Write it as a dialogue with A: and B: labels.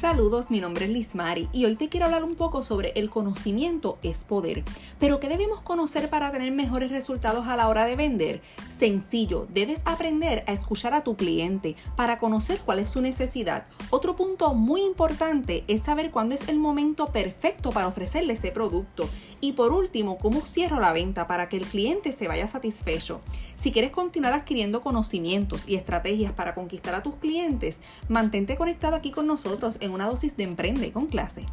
A: Saludos, mi nombre es Liz Mari y hoy te quiero hablar un poco sobre el conocimiento es poder. Pero ¿qué debemos conocer para tener mejores resultados a la hora de vender? Sencillo, debes aprender a escuchar a tu cliente para conocer cuál es su necesidad. Otro punto muy importante es saber cuándo es el momento perfecto para ofrecerle ese producto. Y por último, cómo cierro la venta para que el cliente se vaya satisfecho. Si quieres continuar adquiriendo conocimientos y estrategias para conquistar a tus clientes, mantente conectado aquí con nosotros en una dosis de Emprende con clase.